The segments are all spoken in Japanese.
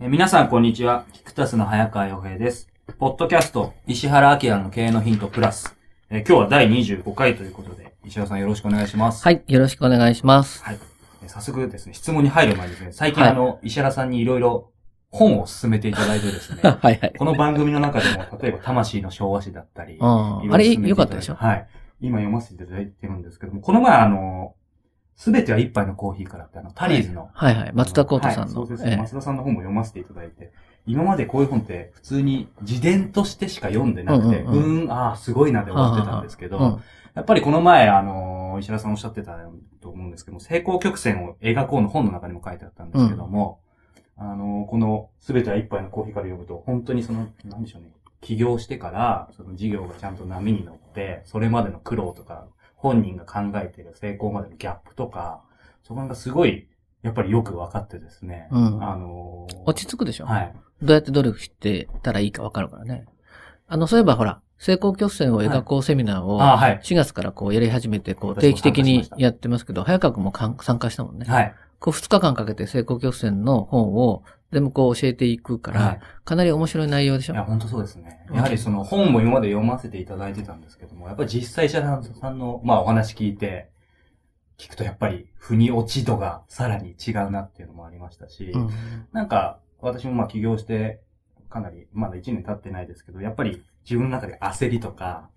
皆さん、こんにちは。キクタスの早川洋平です。ポッドキャスト、石原明の経営のヒントプラス。えー今日は第25回ということで、石原さんよろしくお願いします。はい、よろしくお願いします。はい。えー早速ですね、質問に入る前にですね、最近はいあの、石原さんにいろいろ本を勧めていただいてですね、はいはい。この番組の中でも、例えば、魂の昭和史だったり、あいろいろあれ、進めていただいよかったでしょ？はい。今読ませていただいてるんですけども、この前あの、すべては一杯のコーヒーからってあの、タリーズの、はい。はい。松田幸太さんの。はい。そうです。ね。ええ。松田さんの本も読ませていただいて、今までこういう本って普通に自伝としてしか読んでなくて、ううんうん。うんーん、ああ、すごいなで終わってたんですけど、うんやっぱりこの前、あのー石原さんおっしゃってたと思うんですけども、成功曲線を描こうの本の中にも書いてあったんですけども、あのーこのすべては一杯のコーヒーから読むと、本当にその、なんでしょうね、起業してから、その事業がちゃんと波に乗って、それまでの苦労とか、本人が考えている成功までのギャップとか、そこがすごい、やっぱりよく分かってですね、うんあのー落ち着くでしょ？はい。どうやって努力してたらいいかわかるからね。あの、そういえばほら、成功曲線を描こうセミナーを、あはい。4月からこうやり始めて、こう定期的にやってますけど、早川君も参加したもんね。はい。こう2日間かけて成功曲線の本を全部こう教えていくから、はい。かなり面白い内容でしょ？いや、本当そうですね。うんやはりその本も今まで読ませていただいてたんですけども、やっぱり実際者さんの、まあお話聞いて、聞くとやっぱり腑に落ち度がさらに違うなっていうのもありましたし、うん。なんか私もまあ起業してかなりまだ1年経ってないですけど、やっぱり自分の中で焦りとか、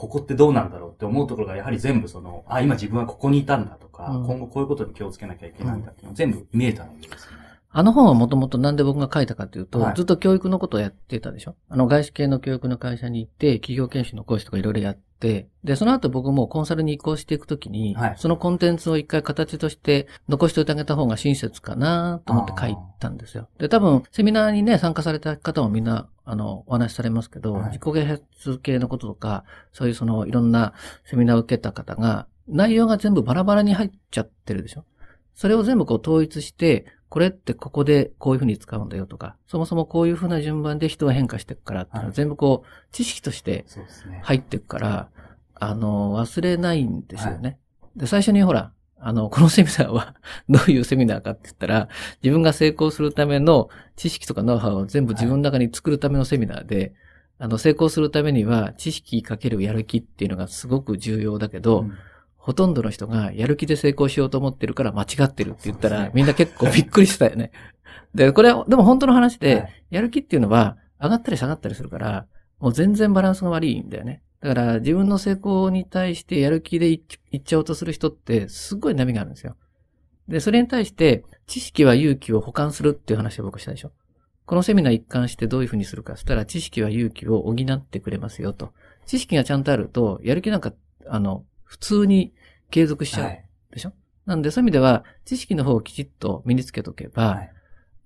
ここってどうなんだろうって思うところがやはり全部その、あ、今自分はここにいたんだとか、うん今後こういうことに気をつけなきゃいけないんだっていうのが全部見えたのでですね。あの本はもともとなんで僕が書いたかというと、はい。ずっと教育のことをやってたでしょ？あの外資系の教育の会社に行って、企業研修の講師とかいろいろやって、で、その後僕もコンサルに移行していくときに、はい。そのコンテンツを一回形として残しておいてあげた方が親切かなと思って書いたんですよ。で、多分、セミナーにね、参加された方もみんな、あの、お話しされますけど、はい。自己啓発系のこととか、そういうその、いろんなセミナーを受けた方が、内容が全部バラバラに入っちゃってるでしょ？それを全部こう統一して、これってここでこういうふうに使うんだよとか、そもそもこういうふうな順番で人は変化していくからっていうのははい全部こう、知識として。入っていくから、あの、忘れないんですよね。で、最初にほら、あの、このセミナーは どういうセミナーかって言ったら、自分が成功するための知識とかノウハウを全部自分の中に作るためのセミナーで、あの、成功するためには知識かけるやる気っていうのがすごく重要だけど、うんほとんどの人がやる気で成功しようと思ってるから間違ってるって言ったら、みんな結構びっくりしたよね。で、これは、でも本当の話で、はいやる気っていうのは上がったり下がったりするから、もう全然バランスが悪いんだよね。だから自分の成功に対してやる気でいいっちゃおうとする人ってすごい波があるんですよ。で、それに対して知識は勇気を補完するっていう話を僕したでしょ。このセミナー一貫してどういうふうにするかそしたら知識は勇気を補ってくれますよと。知識がちゃんとあると、やる気なんか、あの、普通に継続しちゃう。はい。でしょ？なんでそういう意味では、知識の方をきちっと身につけとけば、はい。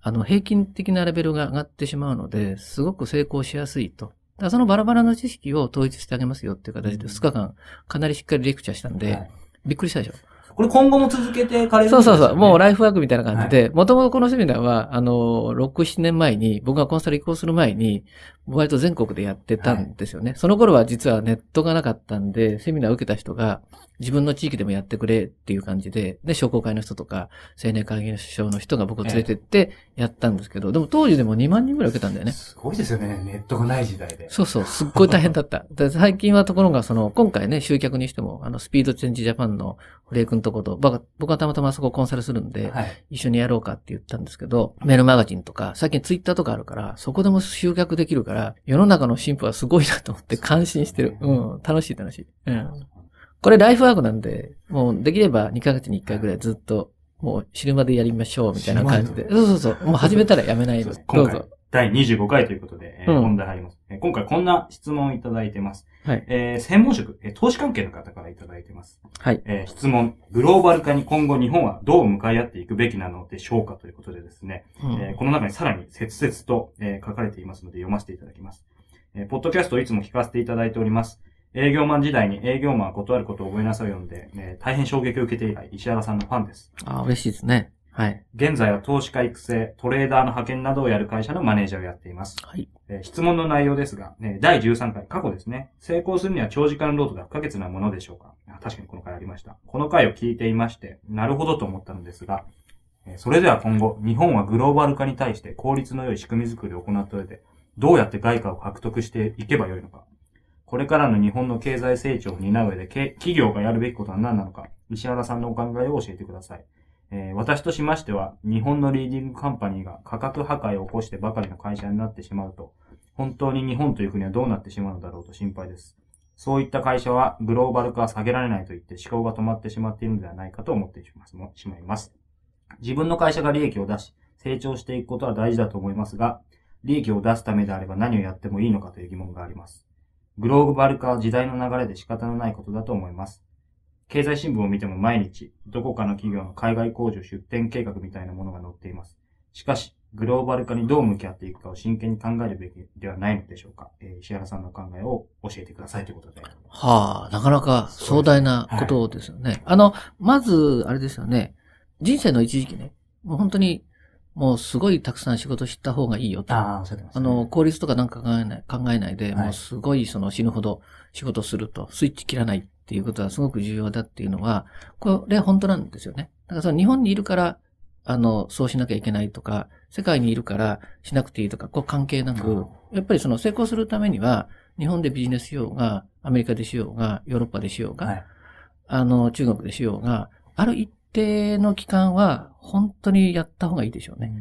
あの、平均的なレベルが上がってしまうので、すごく成功しやすいと。だそのバラバラの知識を統一してあげますよっていう形で、うん。2日間、かなりしっかりレクチャーしたんで、はい。びっくりしたでしょ？これ今後も続けていかれるんそうそうそう。もうライイフワークみたいな感じで、もともとこのセミナーは、あの、6、7年前に、僕がコンサル移行する前に、割と全国でやってたんですよね。その頃は実はネットがなかったんで、セミナーを受けた人が、自分の地域でもやってくれっていう感じで、で、商工会の人とか、青年会議所の人が僕を連れてってやったんですけど、でも当時でも2万人ぐらい受けたんだよね。すごいですよね、ネットがない時代で。そうそう、すっごい大変だった。で最近はところが、その、今回ね、集客にしても、あの、スピードチェンジジャパンの堀江くんとこと、僕はたまたまそこコンサルするんで、はい。一緒にやろうかって言ったんですけど、メールマガジンとか、最近ツイッターとかあるから、そこでも集客できるかから、世の中の進歩はすごいなと思って感心してる。うん。楽しい楽しい。うん。これライフワークなんで、もうできれば2ヶ月に1回ぐらいずっと、もう死ぬまでやりましょうみたいな感じで。そうそうそう。もう始めたらやめないです。どうぞ。、第25回ということで、えーうん本題入ります、えー今回こんな質問をいただいてます。はい。えー専門職、えー投資関係の方からいただいてます。はい。えー質問、グローバル化に今後日本はどう向かい合っていくべきなのでしょうかということでですね、うんえーこの中にさらに切々と、えー書かれていますので読ませていただきます。えーポッドキャストをいつも聞かせていただいております。営業マン時代に営業マンは断ることを覚えなさいを読んで、えー大変衝撃を受けて以来、石原さんのファンです。あ、嬉しいですね。はい。現在は投資家育成、トレーダーの派遣などをやる会社のマネージャーをやっています。はい。えー質問の内容ですが、えー第13回、過去ですね。成功するには長時間労働が不可欠なものでしょうか？あ確かにこの回ありました。この回を聞いていまして、なるほどと思ったのですが、えーそれでは今後、日本はグローバル化に対して効率の良い仕組み作りを行った上で、どうやって外貨を獲得していけばよいのか？これからの日本の経済成長を担う上で、け企業がやるべきことは何なのか、石原さんのお考えを教えてください。え私としましては、日本のリーディングカンパニーが価格破壊を起こしてばかりの会社になってしまうと、本当に日本という国はどうなってしまうのだろうと心配です。そういった会社はグローバル化は下げられないと言って思考が止まってしまっているのではないかと思ってしますもしまいます。自分の会社が利益を出し、成長していくことは大事だと思いますが、利益を出すためであれば何をやってもいいのかという疑問があります。グローバル化は時代の流れで仕方のないことだと思います。経済新聞を見ても毎日、どこかの企業の海外工場出店計画みたいなものが載っています。しかし、グローバル化にどう向き合っていくかを真剣に考えるべきではないのでしょうか。えー石原さんの考えを教えてくださいということで。はあ、なかなか壮大なことですよね。あの、まず、あれですよね。人生の一時期ね、もう本当に、もうすごいたくさん仕事した方がいいよと。ああ、おっしゃってます、あの、、効率とかなんか考えない、考えないで、はいもうすごいその死ぬほど仕事すると、スイッチ切らないっていうことはすごく重要だっていうのは、これは本当なんですよね。だからその日本にいるから、あの、そうしなきゃいけないとか、世界にいるからしなくていいとか、こう関係なくうん、やっぱりその成功するためには、日本でビジネスしようが、アメリカでしようが、ヨーロッパでしようが、はい。あの、中国でしようが、ある一定の期間は、本当にやった方がいいでしょうね。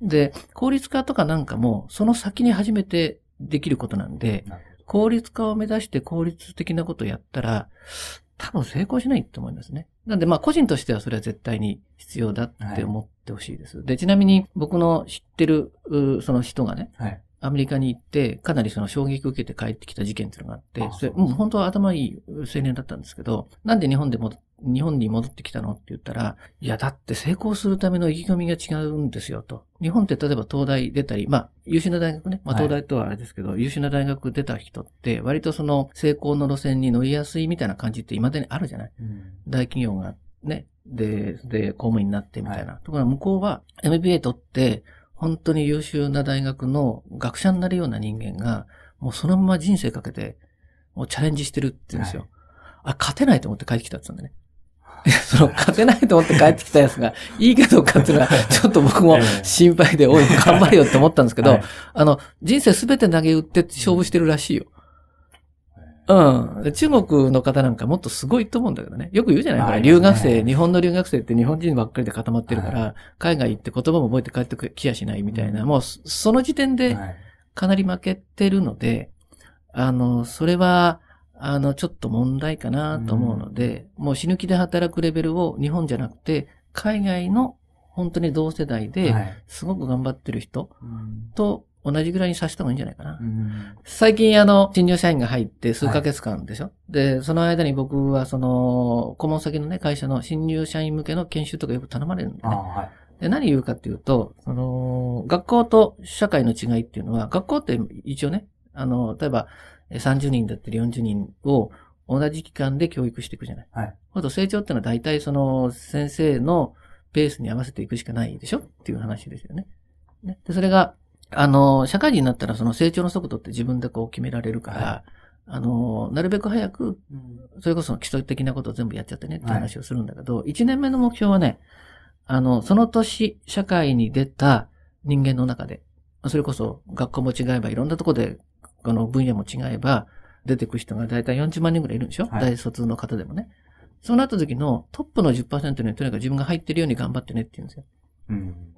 で、効率化とかなんかも、その先に初めてできることなんで、なる効率化を目指して効率的なことをやったら、多分成功しないと思いますね。なんでまあ個人としてはそれは絶対に必要だって思ってほしいです。で、ちなみに僕の知ってる、うその人がね、はい。アメリカに行って、かなりその衝撃を受けて帰ってきた事件っていうのがあってあ、それ、そう本当は頭いい青年だったんですけど、なんで日本でも、日本に戻ってきたのって言ったら、いや、だって成功するための意気込みが違うんですよと。日本って例えば東大出たり、まあ、優秀な大学ね、まあはい東大とはあれですけど、優秀な大学出た人って、割とその成功の路線に乗りやすいみたいな感じって未だにあるじゃない？大企業がね、で、で、公務員になってみたいな。ところが向こうは MBA 取って、本当に優秀な大学の学者になるような人間が、もうそのまま人生かけて、もうチャレンジしてるって言うんですよ。あ、勝てないと思って帰ってきたって言ったんだね。その、勝てないと思って帰ってきたやつが、いいかどうかっていうのは、ちょっと僕もええ心配で、おい、頑張れよって思ったんですけど、はいあの、人生すべて投げ打って勝負してるらしいよ。うん。で中国の方なんかもっとすごいと思うんだけどね。よく言うじゃない、はいほら留学ね生、日本の留学生って日本人ばっかりで固まってるから、は海外行って言葉も覚えて帰ってきやしないみたいな、もうそその時点ではい。かなり負けてるので、あの、それは、あの、ちょっと問題かなと思うので、もう死ぬ気で働くレベルを日本じゃなくて、海外の本当に同世代で、はい。すごく頑張ってる人うん。と同じぐらいにさせた方がいいんじゃないかな。うん。最近あの、新入社員が入って数ヶ月間でしょ、で、その間に僕はその、顧問先のね、会社の新入社員向けの研修とかよく頼まれるんでね。で、何言うかっていうと、その、学校と社会の違いっていうのは、学校って一応ね、あの、例えばえ30人だったり40人を同じ期間で教育していくじゃない。はい。あと成長ってのは大体その先生のペースに合わせていくしかないでしょっていう話ですよね。ねで、それが、あの、社会人になったらその成長の速度って自分でこう決められるから、はあの、なるべく早く、それこそ基礎的なことを全部やっちゃってねって話をするんだけど、1年目の目標はね、あの、その年、社会に出た人間の中で、それこそ学校も違えばいろんなとこで、この分野も違えば、出てく人がだいたい40万人ぐらいいるんでしょ、はい大卒の方でもね。そうなった時のトップの10%にとにかく自分が入ってるように頑張ってねって言うんですよ。うん。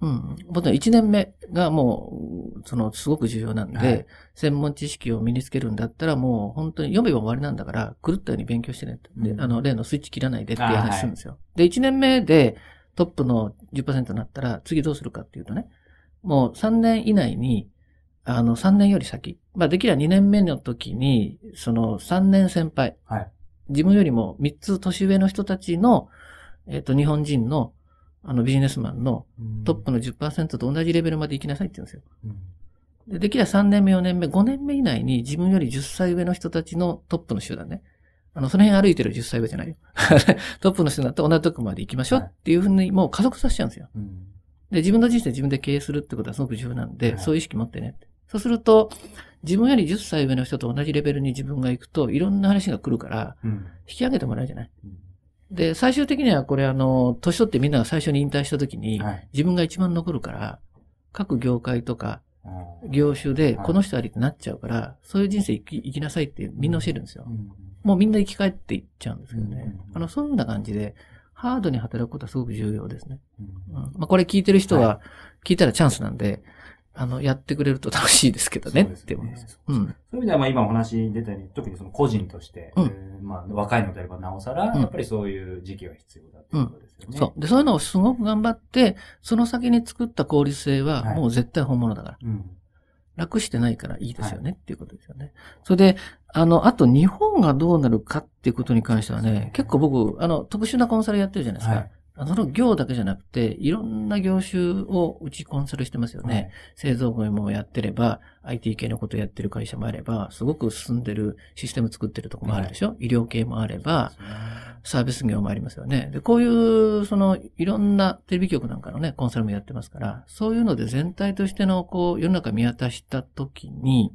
うん。もちろん1年目がもう、その、すごく重要なんで、はい専門知識を身につけるんだったらもう本当に読めば終わりなんだから、狂ったように勉強してねって。で、うんあの、例のスイッチ切らないでっていう話するんですよ。で、1年目でトップの10%になったら、次どうするかっていうとね、もう3年以内に、あの、3年より先。まあ、できれば2年目の時に、その3年先輩。はい。自分よりも3つ年上の人たちの、えっ、と、日本人の、あの、ビジネスマンのトップの10%と同じレベルまで行きなさいって言うんですよ。うんでできれば3年目、4年目、5年目以内に自分より10歳上の人たちのトップの集団ね。あの、その辺歩いてる10歳上じゃないよ。トップの人だって同じとこまで行きましょうっていうふうにもう加速させちゃうんですよ。うんで、自分の人生自分で経営するってことはすごく重要なんで、はいそういう意識持ってねって。そうすると、自分より10歳上の人と同じレベルに自分が行くと、いろんな話が来るから、うん。引き上げてもらえるじゃない？うん。で、最終的にはこれあの、年取ってみんなが最初に引退した時に、はい。自分が一番残るから、各業界とか業種ではい。この人ありってなっちゃうから、そういう人生生き生きなさいってみんな教えるんですよ。うん。もうみんな生き返っていっちゃうんですけどね。うんあの、そういうような感じで、ハードに働くことはすごく重要ですね。うん。うん。まあ、これ聞いてる人はは、聞いたらチャンスなんで、あの、やってくれると楽しいですけどね、そうですねって思います。そううん。そういう意味では、まあ今お話に出たように、特にその個人として、まあ若いのであればなおさら、うんやっぱりそういう時期は必要だっていうことですよね。そう。で、そういうのをすごく頑張って、その先に作った効率性ははいもう絶対本物だから。うん。楽してないからいいですよね、っていうことですよね。それで、あの、あと日本がどうなるかっていうことに関してはね、結構僕、あの、特殊なコンサルやってるじゃないですか。その業だけじゃなくて、いろんな業種をうちコンサルしてますよね。はい製造業もやってれば、IT 系のことやってる会社もあれば、すごく進んでるシステム作ってるとこもあるでしょ、医療系もあれば、サービス業もありますよね。で、こういう、その、いろんなテレビ局なんかのね、コンサルもやってますから、そういうので全体としての、こう、世の中見渡したときに、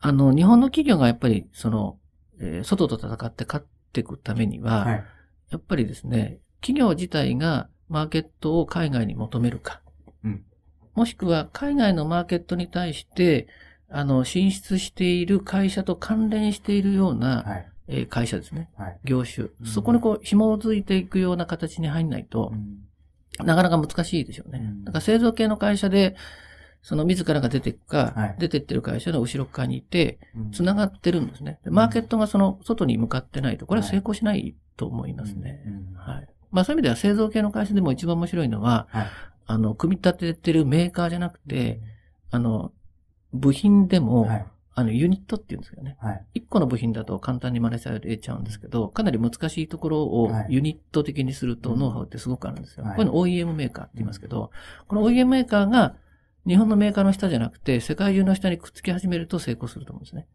あの、日本の企業がやっぱり、その、えー外と戦って勝っていくためには、はい。やっぱりですね、企業自体がマーケットを海外に求めるか、うんもしくは海外のマーケットに対して、あの、進出している会社と関連しているような、はい。えー会社ですね。はい。業種う。んそこにこう、紐づいていくような形に入んないとう、んなかなか難しいでしょうね。うんだから製造系の会社で、その自らが出ていくか、はい出てってる会社の後ろ側にいて、うん繋がってるんですね。でマーケットがその外に向かってないと、これは成功しないと思いますね。うんはい。まあそういう意味では製造系の会社でも一番面白いのは、はい。あの、組み立ててるメーカーじゃなくて、あの、部品でも、はい。あの、ユニットって言うんですけどね。はい。一個の部品だと簡単に真似されちゃうんですけど、かなり難しいところをはいユニット的にするとうんノウハウってすごくあるんですよ。はいこういうの OEM メーカーって言いますけど、この OEM メーカーが日本のメーカーの下じゃなくて世界中の下にくっつき始めると成功すると思うんですね。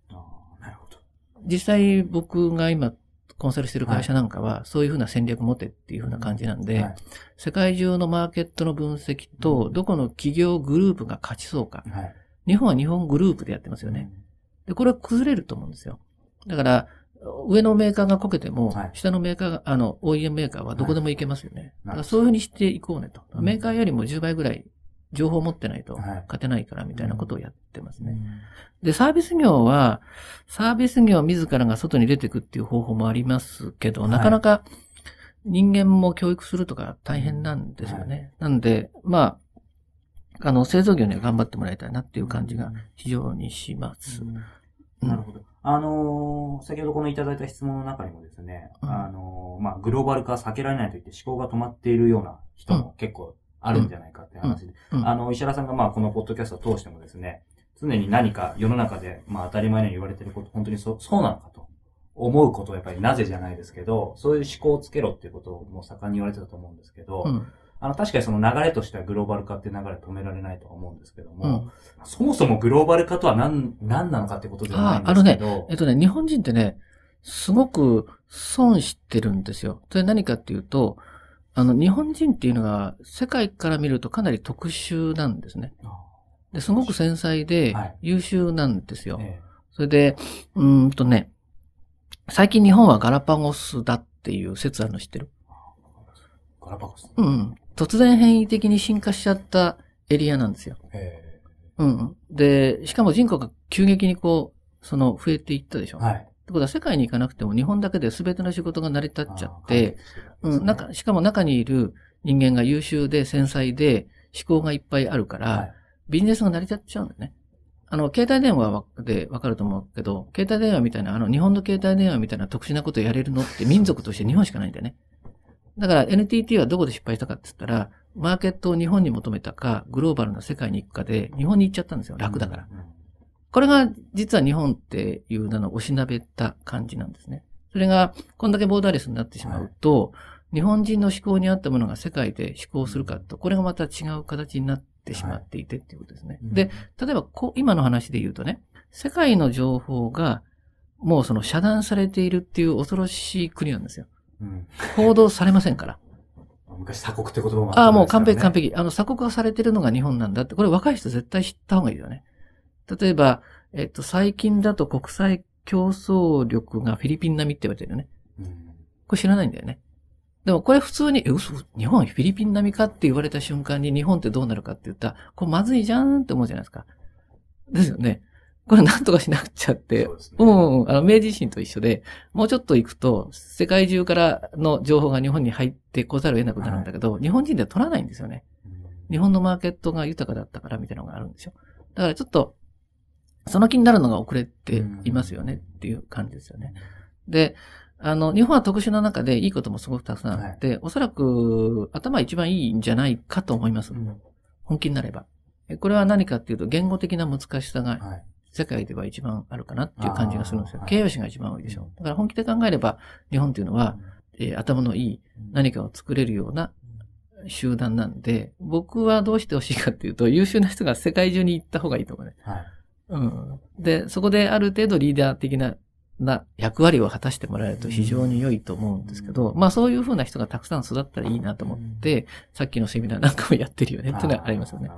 なるほど。実際僕が今コンサルしてる会社なんかはそういうふうな戦略持てっていうふうな感じなんで、はい世界中のマーケットの分析とどこの企業グループが勝ちそうか。はい。日本は日本グループでやってますよね。で、これは崩れると思うんですよ。だから、上のメーカーがこけても、はい下のメーカーが、あの、OEM メーカーはどこでもいけますよね。いだからそういうふうにしていこうねと。うんメーカーよりも10倍ぐらい情報を持ってないとはい。勝てないからみたいなことをやってますね。うん。で、サービス業は、サービス業自らが外に出てくっていう方法もありますけど、はい。なかなか人間も教育するとか大変なんですよね。なんで、まあ、あの、製造業には頑張ってもらいたいなっていう感じが非常にします。うん。なるほど。あのー先ほどこのいただいた質問の中にもですね、うん。あのーまあ、グローバル化は避けられないと言って思考が止まっているような人も結構あるんじゃないかっていう話で、うん。あの、石原さんがまあ、このポッドキャストを通してもですね、常に何か世の中で、まあ、当たり前のように言われていること、本当にそう、そうなのかと思うことはやっぱりなぜじゃないですけど、そういう思考をつけろっていうことをもう盛んに言われてたと思うんですけど、うん。あの、確かにその流れとしてはグローバル化って流れ止められないとは思うんですけども、うん。そもそもグローバル化とは何、何なのかってことではないんああのですけど、えっとね、日本人ってね、すごく損してるんですよ。それ何かっていうと、あの、日本人っていうのが世界から見るとかなり特殊なんですね。で、すごく繊細ではい優秀なんですよ。えそれで、うーんとね、最近日本はガラパゴスだっていう説あるの知ってる？えガラパゴス。うん。突然変異的に進化しちゃったエリアなんですよ。えうん。で、しかも人口が急激にこう、その増えていったでしょ。えはい。ってことは世界に行かなくても日本だけで全ての仕事が成り立っちゃって、、うん、なんか、しかも中にいる人間が優秀で繊細で、思考がいっぱいあるから、はいビジネスが成り立っちゃうんだよね。あの、携帯電話でわかると思うけど、携帯電話みたいな、あの、日本の携帯電話みたいな特殊なことやれるのって民族として日本しかないんだよね。だから NTT はどこで失敗したかって言ったら、マーケットを日本に求めたか、グローバルな世界に行くかで、日本に行っちゃったんですよ。楽だから。うん。これが実は日本っていう名の押しなべた感じなんですね。それが、こんだけボーダーレスになってしまうと、日本人の思考に合ったものが世界で思考するかと、これがまた違う形になってしまっていてっていうことですね。うんで、例えばこう、今の話で言うとね、世界の情報がもうその遮断されているっていう恐ろしい国なんですよ。うん報道されませんから。昔鎖国って言葉もああ、もう完璧完璧。璧。あの、鎖国がされてるのが日本なんだって、これ若い人絶対知った方がいいよね。例えば、えっと、最近だと国際競争力がフィリピン並みって言われてるよね。うんこれ知らないんだよね。でもこれ普通に、え、嘘、日本はフィリピン並みかって言われた瞬間に日本ってどうなるかって言ったら、これまずいじゃんって思うじゃないですか。ですよね。これなんとかしなくちゃって。そうねうんうん。あの、明治維新と一緒で、もうちょっと行くと、世界中からの情報が日本に入ってこざるを得なくなるんだけど、日本人では取らないんですよね。日本のマーケットが豊かだったからみたいなのがあるんですよ。だからちょっと、その気になるのが遅れていますよねっていう感じですよね。で、あの、日本は特殊な中でいいこともすごくたくさんあって、おそらく頭一番いいんじゃないかと思います。うん本気になれば。えこれは何かっていうと、言語的な難しさがはい。世界では一番あるかなっていう感じがするんですよ形容詞が一番多いでしょ。だから本気で考えれば、日本っていうのは、えー頭のいい何かを作れるような集団なんで、僕はどうしてほしいかっていうと、優秀な人が世界中に行った方がいいと思うね。はい。うん。で、そこである程度リーダー的な、な役割を果たしてもらえると非常に良いと思うんですけど、まあそういう風な人がたくさん育ったらいいなと思って、さっきのセミナーなんかもやってるよねっていうのがありますよね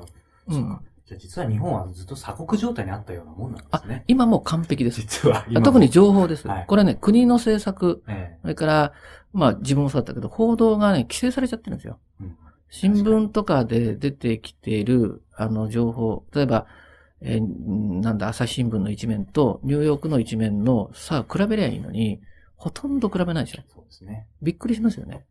うん。じゃあ実は日本はずっと鎖国状態にあったようなもんなんですね。今もう完璧です。実は。特に情報です。はいこれね、国の政策、えそれから、まあ自分もそうだったけど、報道がね、規制されちゃってるんですよ。うん新聞とかで出てきている、あの、情報、例えば、えーなんだ、朝日新聞の一面と、ニューヨークの一面の、さあ、比べりゃいいのに、ほとんど比べないでしょ。そうですね。びっくりしますよね。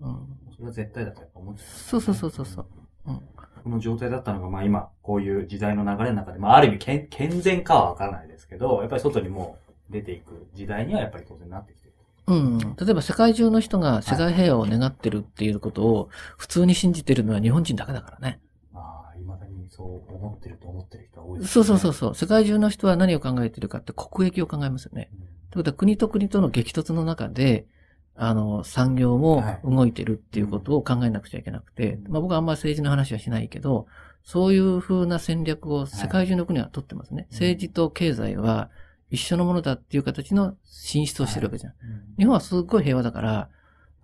うん。それは絶対だとやっぱ思ってたそうそうそうそうそう。うん。この状態だったのが、まあ今、こういう時代の流れの中で、まあある意味健健全かはわからないですけど、やっぱり外にもう出ていく時代にはやっぱり当然なってきてる。うん。例えば世界中の人が世界平和を願ってるっていうことを普通に信じてるのは日本人だけだからね。そう思ってると思ってる人は多いですそうそうそうう。そう。世界中の人は何を考えてるかって国益を考えますよね。うんということは国と国との激突の中で、あの、産業もはい動いてるっていうことを考えなくちゃいけなくて、まあ僕はあんまり政治の話はしないけど、そういう風な戦略を世界中の国は取ってますね。うん政治と経済は一緒のものだっていう形の進出をしてるわけじゃん。うん日本はすっごい平和だから、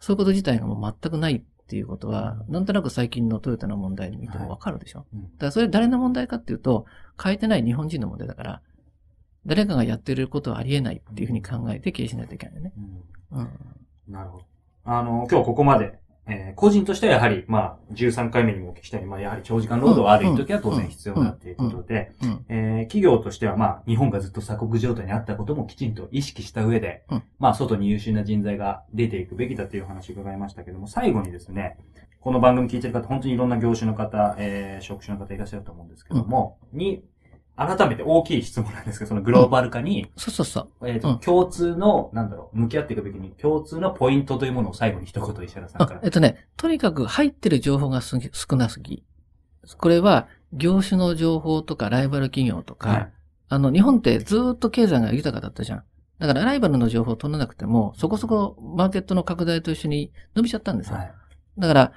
そういうこと自体がもう全くないっていうことは、なんとなく最近のトヨタの問題に見てもわかるでしょ、うんだからそれ誰の問題かっていうと、変えてない日本人の問題だから、誰かがやってることはありえないっていうふうに考えて経営しないといけないよね。うんうん。なるほど。あの、今日ここまで、えー個人としてはやはり、まあ、13回目にもお聞きしたように、まあ、やはり長時間労働はある一時は当然必要だっていうことで、うん。えー企業としては、まあ、日本がずっと鎖国状態にあったこともきちんと意識した上で、うん。まあ、外に優秀な人材が出ていくべきだというお話を伺いましたけども、最後にですね、この番組聞いてる方、本当にいろんな業種の方、えー職種の方いらっしゃると思うんですけども、に、改めて大きい質問なんですけど、そのグローバル化に、そうそうそう。えっ、と、うん共通の、なんだろう、向き合っていくべきに、共通のポイントというものを最後に一言石原さんから。あえっとね、とにかく入ってる情報がすぎ少なすぎ。これは、業種の情報とかライバル企業とか、はいあの、日本ってずーっと経済が豊かだったじゃん。だからライバルの情報を取らなくても、そこそこマーケットの拡大と一緒に伸びちゃったんですよ。はい。だから、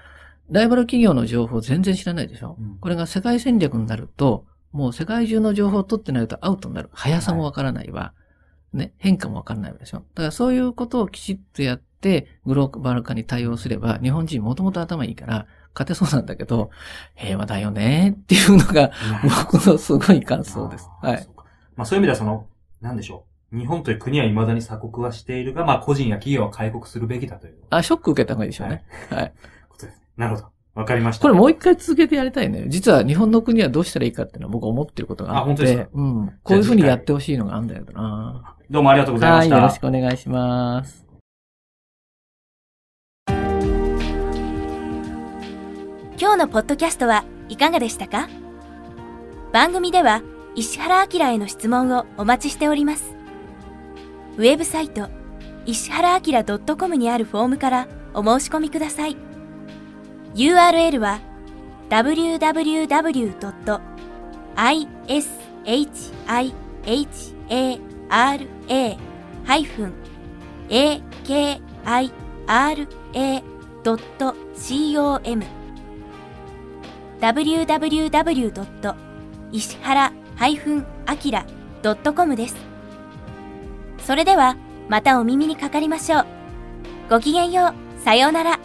ライバル企業の情報全然知らないでしょ、うんこれが世界戦略になると、もう世界中の情報を取ってないとアウトになる。速さもわからないわ。ね、変化もわからないわでしょだからそういうことをきちっとやって、グローバル化に対応すれば、日本人もともと頭いいから、勝てそうなんだけど、平和だよねっていうのが、僕のすごい感想です。はい。まあそういう意味ではその、なんでしょう。日本という国は未だに鎖国はしているが、まあ個人や企業は開国するべきだというあ、ショック受けた方がいいでしょうね。はい。ことです。なるほど。わかりました。これもう一回続けてやりたいね。実は日本の国はどうしたらいいかっていうのは僕は思ってることがあって。あ本当ですか？うん。こういうふうにやってほしいのがあるんだけどな。どうもありがとうございまはい。した。よろしくお願いします。今日のポッドキャストはいかがでしたか？番組では石原明への質問をお待ちしております。ウェブサイト石原明 .com にあるフォームからお申し込みください。URL は www.ishihara.com www. 石原 -akira.com です。それではまたお耳にかかりましょう。ごきげんよう。さようなら。